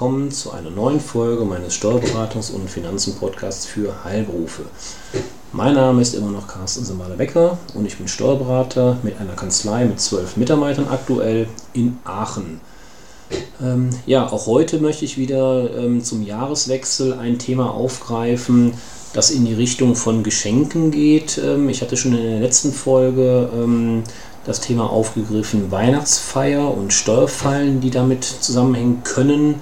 Willkommen zu einer neuen Folge meines Steuerberatungs- und Finanzen-Podcasts für Heilberufe. Mein Name ist immer noch Carsten Semale-Becker und ich bin Steuerberater mit einer Kanzlei mit zwölf Mitarbeitern aktuell in Aachen. Ähm, ja, auch heute möchte ich wieder ähm, zum Jahreswechsel ein Thema aufgreifen, das in die Richtung von Geschenken geht. Ähm, ich hatte schon in der letzten Folge ähm, das Thema aufgegriffen Weihnachtsfeier und Steuerfallen, die damit zusammenhängen können.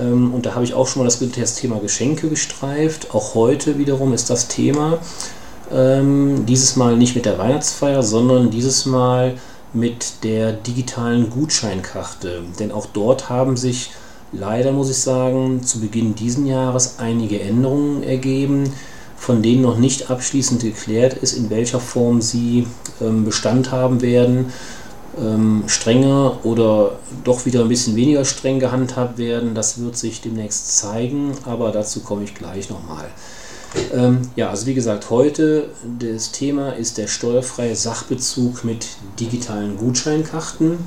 Ähm, und da habe ich auch schon mal das, das Thema Geschenke gestreift. Auch heute wiederum ist das Thema. Ähm, dieses Mal nicht mit der Weihnachtsfeier, sondern dieses Mal mit der digitalen Gutscheinkarte. Denn auch dort haben sich leider, muss ich sagen, zu Beginn dieses Jahres einige Änderungen ergeben, von denen noch nicht abschließend geklärt ist, in welcher Form sie ähm, Bestand haben werden, ähm, strenger oder doch wieder ein bisschen weniger streng gehandhabt werden. Das wird sich demnächst zeigen, aber dazu komme ich gleich nochmal. Ähm, ja, also wie gesagt, heute das Thema ist der steuerfreie Sachbezug mit digitalen Gutscheinkarten.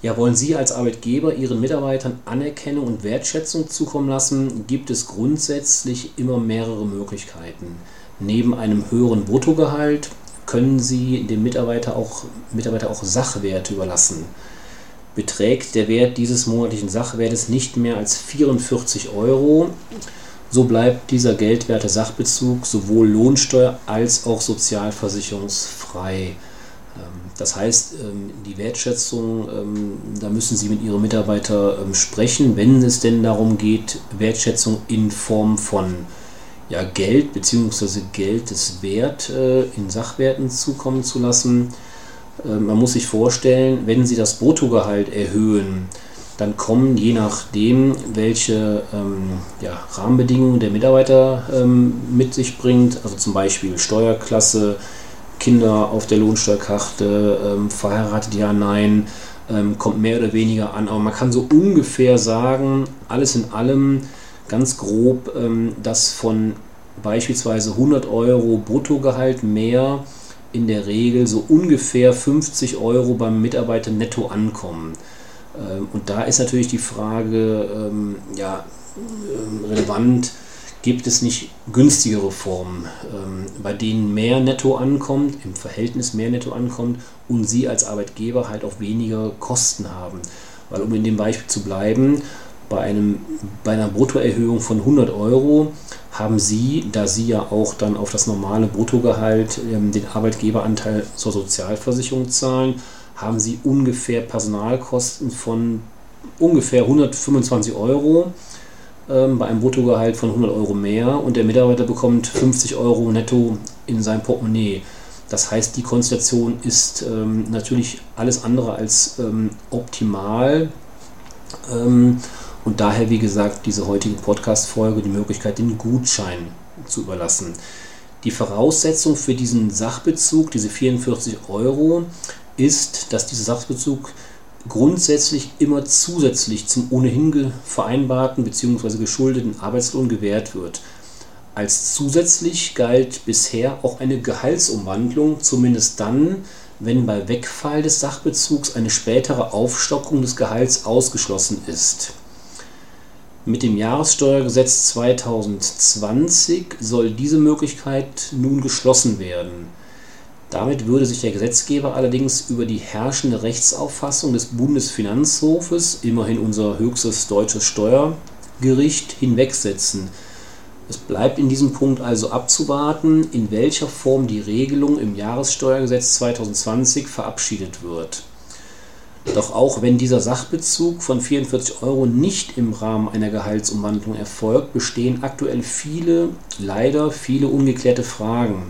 Ja, wollen Sie als Arbeitgeber Ihren Mitarbeitern Anerkennung und Wertschätzung zukommen lassen, gibt es grundsätzlich immer mehrere Möglichkeiten. Neben einem höheren Bruttogehalt können Sie dem Mitarbeiter auch, Mitarbeiter auch Sachwerte überlassen. Beträgt der Wert dieses monatlichen Sachwertes nicht mehr als 44 Euro, so bleibt dieser geldwerte Sachbezug sowohl Lohnsteuer als auch sozialversicherungsfrei. Ähm, das heißt, ähm, die Wertschätzung, ähm, da müssen Sie mit Ihren Mitarbeitern sprechen, wenn es denn darum geht, Wertschätzung in Form von ja, Geld bzw. Geld des Wert äh, in Sachwerten zukommen zu lassen. Man muss sich vorstellen, wenn Sie das Bruttogehalt erhöhen, dann kommen je nachdem, welche ähm, ja, Rahmenbedingungen der Mitarbeiter ähm, mit sich bringt, also zum Beispiel Steuerklasse, Kinder auf der Lohnsteuerkarte, ähm, verheiratet ja, nein, ähm, kommt mehr oder weniger an. Aber man kann so ungefähr sagen, alles in allem ganz grob, ähm, dass von beispielsweise 100 Euro Bruttogehalt mehr in der Regel so ungefähr 50 Euro beim Mitarbeiter netto ankommen. Ähm, und da ist natürlich die Frage ähm, ja, relevant, gibt es nicht günstigere Formen, bei denen mehr netto ankommt, im Verhältnis mehr netto ankommt und Sie als Arbeitgeber halt auch weniger Kosten haben. Weil um in dem Beispiel zu bleiben, bei, einem, bei einer Bruttoerhöhung von 100 Euro haben Sie, da Sie ja auch dann auf das normale Bruttogehalt ähm, den Arbeitgeberanteil zur Sozialversicherung zahlen, haben Sie ungefähr Personalkosten von ungefähr 125 Euro ähm, bei einem Bruttogehalt von 100 Euro mehr und der Mitarbeiter bekommt 50 Euro netto in sein Portemonnaie. Das heißt, die Konstellation ist ähm, natürlich alles andere als ähm, optimal. Ähm, und daher, wie gesagt, diese heutige Podcast-Folge die Möglichkeit, den Gutschein zu überlassen. Die Voraussetzung für diesen Sachbezug, diese 44 Euro, ist, dass dieser Sachbezug grundsätzlich immer zusätzlich zum ohnehin vereinbarten bzw. geschuldeten Arbeitslohn gewährt wird. Als zusätzlich galt bisher auch eine Gehaltsumwandlung, zumindest dann, wenn bei Wegfall des Sachbezugs eine spätere Aufstockung des Gehalts ausgeschlossen ist. Mit dem Jahressteuergesetz 2020 soll diese Möglichkeit nun geschlossen werden damit würde sich der Gesetzgeber allerdings über die herrschende Rechtsauffassung des Bundesfinanzhofes, immerhin unser höchstes deutsches Steuergericht, hinwegsetzen. Es bleibt in diesem Punkt also abzuwarten, in welcher Form die Regelung im Jahressteuergesetz 2020 verabschiedet wird. Doch auch wenn dieser Sachbezug von 44 Euro nicht im Rahmen einer Gehaltsumwandlung erfolgt, bestehen aktuell viele, leider viele ungeklärte Fragen.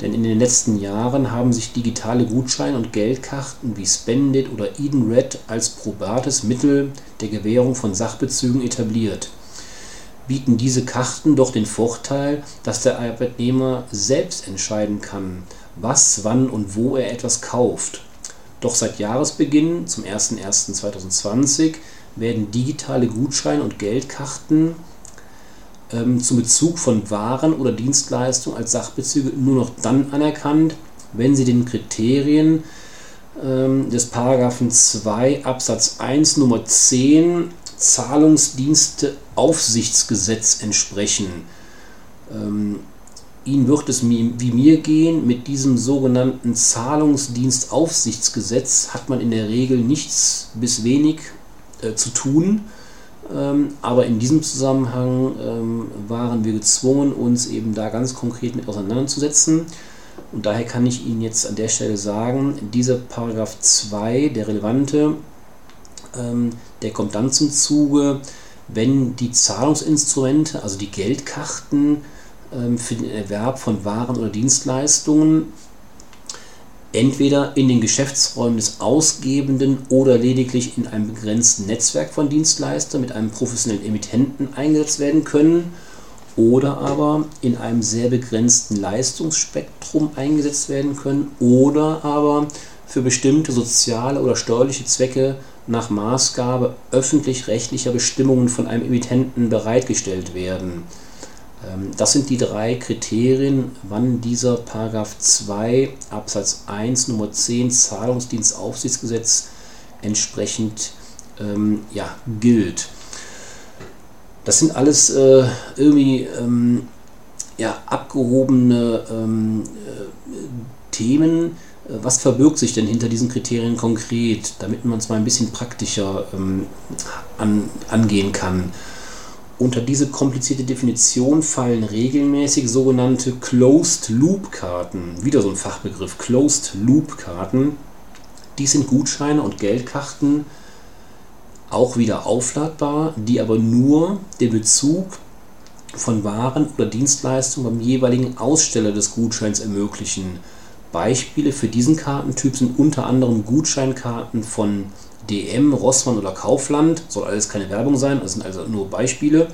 Denn in den letzten Jahren haben sich digitale Gutscheine und Geldkarten wie Spendit oder Edenred als probates Mittel der Gewährung von Sachbezügen etabliert. Bieten diese Karten doch den Vorteil, dass der Arbeitnehmer selbst entscheiden kann, was, wann und wo er etwas kauft. Doch seit Jahresbeginn, zum 01.01.2020, werden digitale Gutscheine und Geldkarten ähm, zum Bezug von Waren oder Dienstleistungen als Sachbezüge nur noch dann anerkannt, wenn sie den Kriterien ähm, des Paragraphen 2 Absatz 1 Nummer 10 Zahlungsdienste Aufsichtsgesetz entsprechen. Ihnen wird es wie mir gehen, mit diesem sogenannten Zahlungsdienstaufsichtsgesetz hat man in der Regel nichts bis wenig äh, zu tun. Ähm, aber in diesem Zusammenhang ähm, waren wir gezwungen, uns eben da ganz konkret mit auseinanderzusetzen. Und daher kann ich Ihnen jetzt an der Stelle sagen, dieser Paragraph 2, der relevante, ähm, der kommt dann zum Zuge, wenn die Zahlungsinstrumente, also die Geldkarten für den Erwerb von Waren oder Dienstleistungen, entweder in den Geschäftsräumen des Ausgebenden oder lediglich in einem begrenzten Netzwerk von Dienstleistern mit einem professionellen Emittenten eingesetzt werden können oder aber in einem sehr begrenzten Leistungsspektrum eingesetzt werden können oder aber für bestimmte soziale oder steuerliche Zwecke nach Maßgabe öffentlich-rechtlicher Bestimmungen von einem Emittenten bereitgestellt werden. Ähm, das sind die drei Kriterien, wann dieser Paragraph 2 Absatz 1 Nummer 10 Zahlungsdienstaufsichtsgesetz entsprechend ähm, ja, gilt. Das sind alles äh, irgendwie ähm, ja, abgehobene ähm, äh, Themen. Was verbirgt sich denn hinter diesen Kriterien konkret, damit man es mal ein bisschen praktischer ähm, an, angehen kann? Unter diese komplizierte Definition fallen regelmäßig sogenannte Closed-Loop-Karten. Wieder so ein Fachbegriff, Closed-Loop-Karten. Dies sind Gutscheine und Geldkarten, auch wieder aufladbar, die aber nur den Bezug von Waren oder Dienstleistungen beim jeweiligen Aussteller des Gutscheins ermöglichen. Beispiele für diesen Kartentyp sind unter anderem Gutscheinkarten von DM, Rossmann oder Kaufland. Soll alles keine Werbung sein, das sind also nur Beispiele.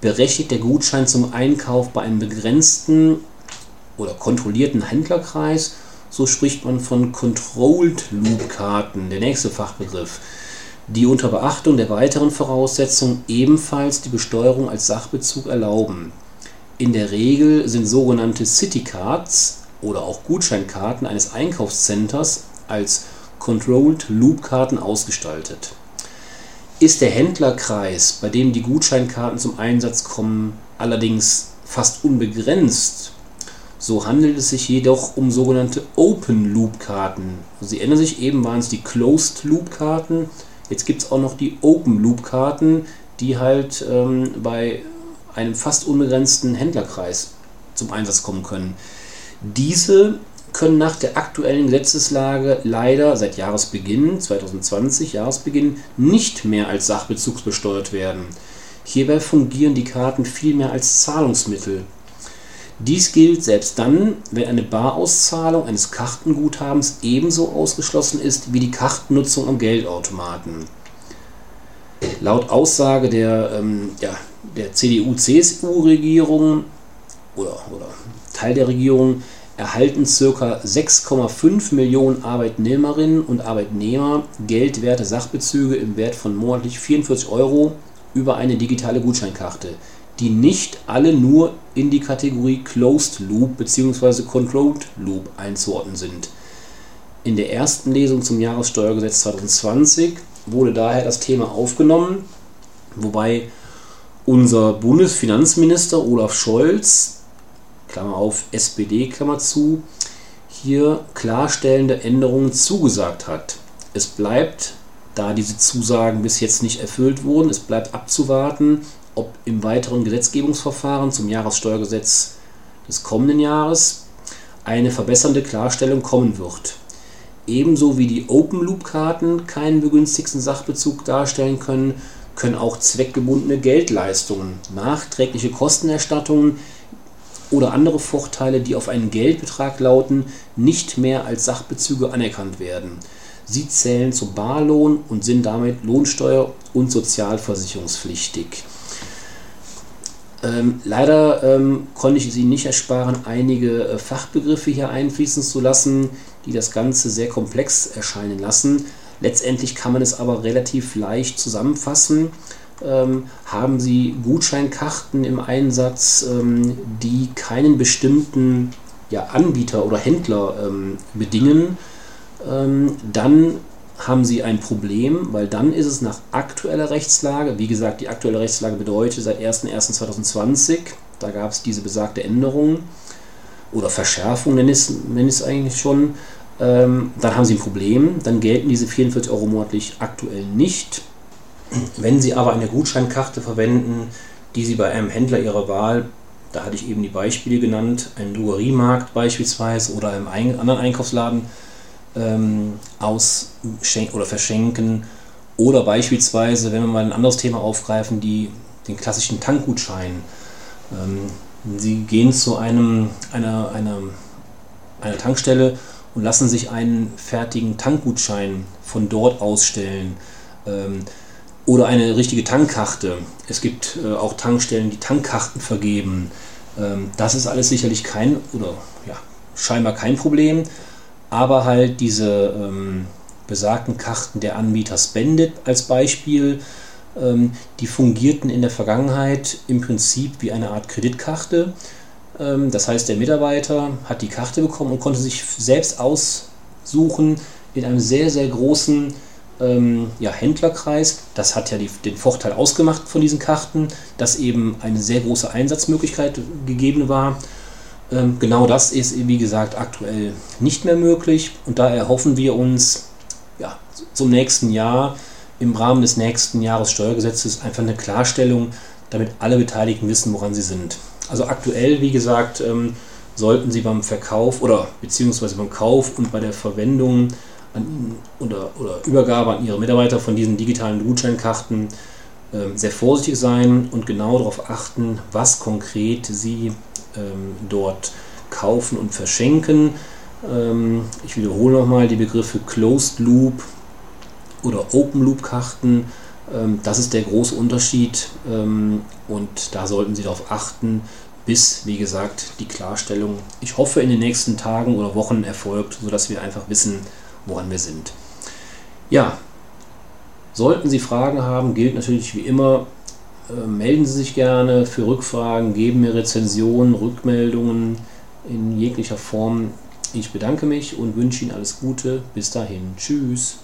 Berechtigt der Gutschein zum Einkauf bei einem begrenzten oder kontrollierten Händlerkreis, so spricht man von Controlled Loop Karten, der nächste Fachbegriff die unter Beachtung der weiteren Voraussetzungen ebenfalls die Besteuerung als Sachbezug erlauben. In der Regel sind sogenannte Citycards oder auch Gutscheinkarten eines Einkaufscenters als Controlled-Loop-Karten ausgestaltet. Ist der Händlerkreis, bei dem die Gutscheinkarten zum Einsatz kommen, allerdings fast unbegrenzt, so handelt es sich jedoch um sogenannte Open-Loop-Karten. Sie ändern sich eben, waren es die Closed-Loop-Karten, Jetzt gibt es auch noch die Open Loop Karten, die halt ähm, bei einem fast unbegrenzten Händlerkreis zum Einsatz kommen können. Diese können nach der aktuellen Gesetzeslage leider seit Jahresbeginn 2020 Jahresbeginn nicht mehr als Sachbezug besteuert werden. Hierbei fungieren die Karten vielmehr als Zahlungsmittel. Dies gilt selbst dann, wenn eine Barauszahlung eines Kartenguthabens ebenso ausgeschlossen ist wie die Kartennutzung am Geldautomaten. Laut Aussage der, ähm, ja, der CDU-CSU-Regierung oder, oder Teil der Regierung erhalten ca. 6,5 Millionen Arbeitnehmerinnen und Arbeitnehmer geldwerte Sachbezüge im Wert von monatlich 44 Euro über eine digitale Gutscheinkarte die nicht alle nur in die Kategorie Closed Loop bzw. Controlled Loop einzuordnen sind. In der ersten Lesung zum Jahressteuergesetz 2020 wurde daher das Thema aufgenommen, wobei unser Bundesfinanzminister Olaf Scholz, Klammer auf SPD, Klammer zu, hier klarstellende Änderungen zugesagt hat. Es bleibt, da diese Zusagen bis jetzt nicht erfüllt wurden, es bleibt abzuwarten, ob im weiteren Gesetzgebungsverfahren zum Jahressteuergesetz des kommenden Jahres eine verbessernde Klarstellung kommen wird. Ebenso wie die Open-Loop-Karten keinen begünstigten Sachbezug darstellen können, können auch zweckgebundene Geldleistungen, nachträgliche Kostenerstattungen oder andere Vorteile, die auf einen Geldbetrag lauten, nicht mehr als Sachbezüge anerkannt werden. Sie zählen zum Barlohn und sind damit lohnsteuer- und sozialversicherungspflichtig. Ähm, leider ähm, konnte ich Sie nicht ersparen, einige äh, Fachbegriffe hier einfließen zu lassen, die das Ganze sehr komplex erscheinen lassen. Letztendlich kann man es aber relativ leicht zusammenfassen. Ähm, haben Sie Gutscheinkarten im Einsatz, ähm, die keinen bestimmten ja, Anbieter oder Händler ähm, bedingen, ähm, dann haben Sie ein Problem, weil dann ist es nach aktueller Rechtslage, wie gesagt, die aktuelle Rechtslage bedeutet seit 01.01.2020, da gab es diese besagte Änderung oder Verschärfung, nenne ich es eigentlich schon, ähm, dann haben Sie ein Problem, dann gelten diese 44 Euro monatlich aktuell nicht. Wenn Sie aber eine Gutscheinkarte verwenden, die Sie bei einem Händler Ihrer Wahl, da hatte ich eben die Beispiele genannt, einen Drogeriemarkt beispielsweise oder einem anderen Einkaufsladen, ähm, aus oder verschenken oder beispielsweise, wenn wir mal ein anderes Thema aufgreifen, die, den klassischen Tankgutschein. Ähm, Sie gehen zu einem, einer, einer, einer Tankstelle und lassen sich einen fertigen Tankgutschein von dort ausstellen. Ähm, oder eine richtige Tankkarte. Es gibt äh, auch Tankstellen, die Tankkarten vergeben. Ähm, das ist alles sicherlich kein oder ja, scheinbar kein Problem aber halt diese ähm, besagten Karten der Anbieter Spendit als Beispiel, ähm, die fungierten in der Vergangenheit im Prinzip wie eine Art Kreditkarte. Ähm, das heißt, der Mitarbeiter hat die Karte bekommen und konnte sich selbst aussuchen in einem sehr, sehr großen ähm, ja, Händlerkreis. Das hat ja die, den Vorteil ausgemacht von diesen Karten, dass eben eine sehr große Einsatzmöglichkeit gegeben war. Ähm, genau das ist, wie gesagt, aktuell nicht mehr möglich und da erhoffen wir uns ja, zum nächsten Jahr im Rahmen des nächsten Jahressteuergesetzes einfach eine Klarstellung, damit alle Beteiligten wissen, woran sie sind. Also aktuell, wie gesagt, ähm, sollten Sie beim Verkauf oder beziehungsweise beim Kauf und bei der Verwendung an, oder, oder Übergabe an Ihre Mitarbeiter von diesen digitalen Gutscheinkarten ähm, sehr vorsichtig sein und genau darauf achten, was konkret Sie ähm, dort kaufen und verschenken. Ähm, ich wiederhole nochmal die Begriffe Closed Loop oder Open Loop Karten. Ähm, das ist der große Unterschied ähm, und da sollten Sie darauf achten, bis, wie gesagt, die Klarstellung, ich hoffe, in den nächsten Tagen oder Wochen erfolgt, sodass wir einfach wissen, woran wir sind. Ja, sollten Sie Fragen haben, gilt natürlich wie immer, äh, melden Sie sich gerne für Rückfragen, geben mir Rezensionen, Rückmeldungen in jeglicher Form. Ich bedanke mich und wünsche Ihnen alles Gute. Bis dahin. Tschüss.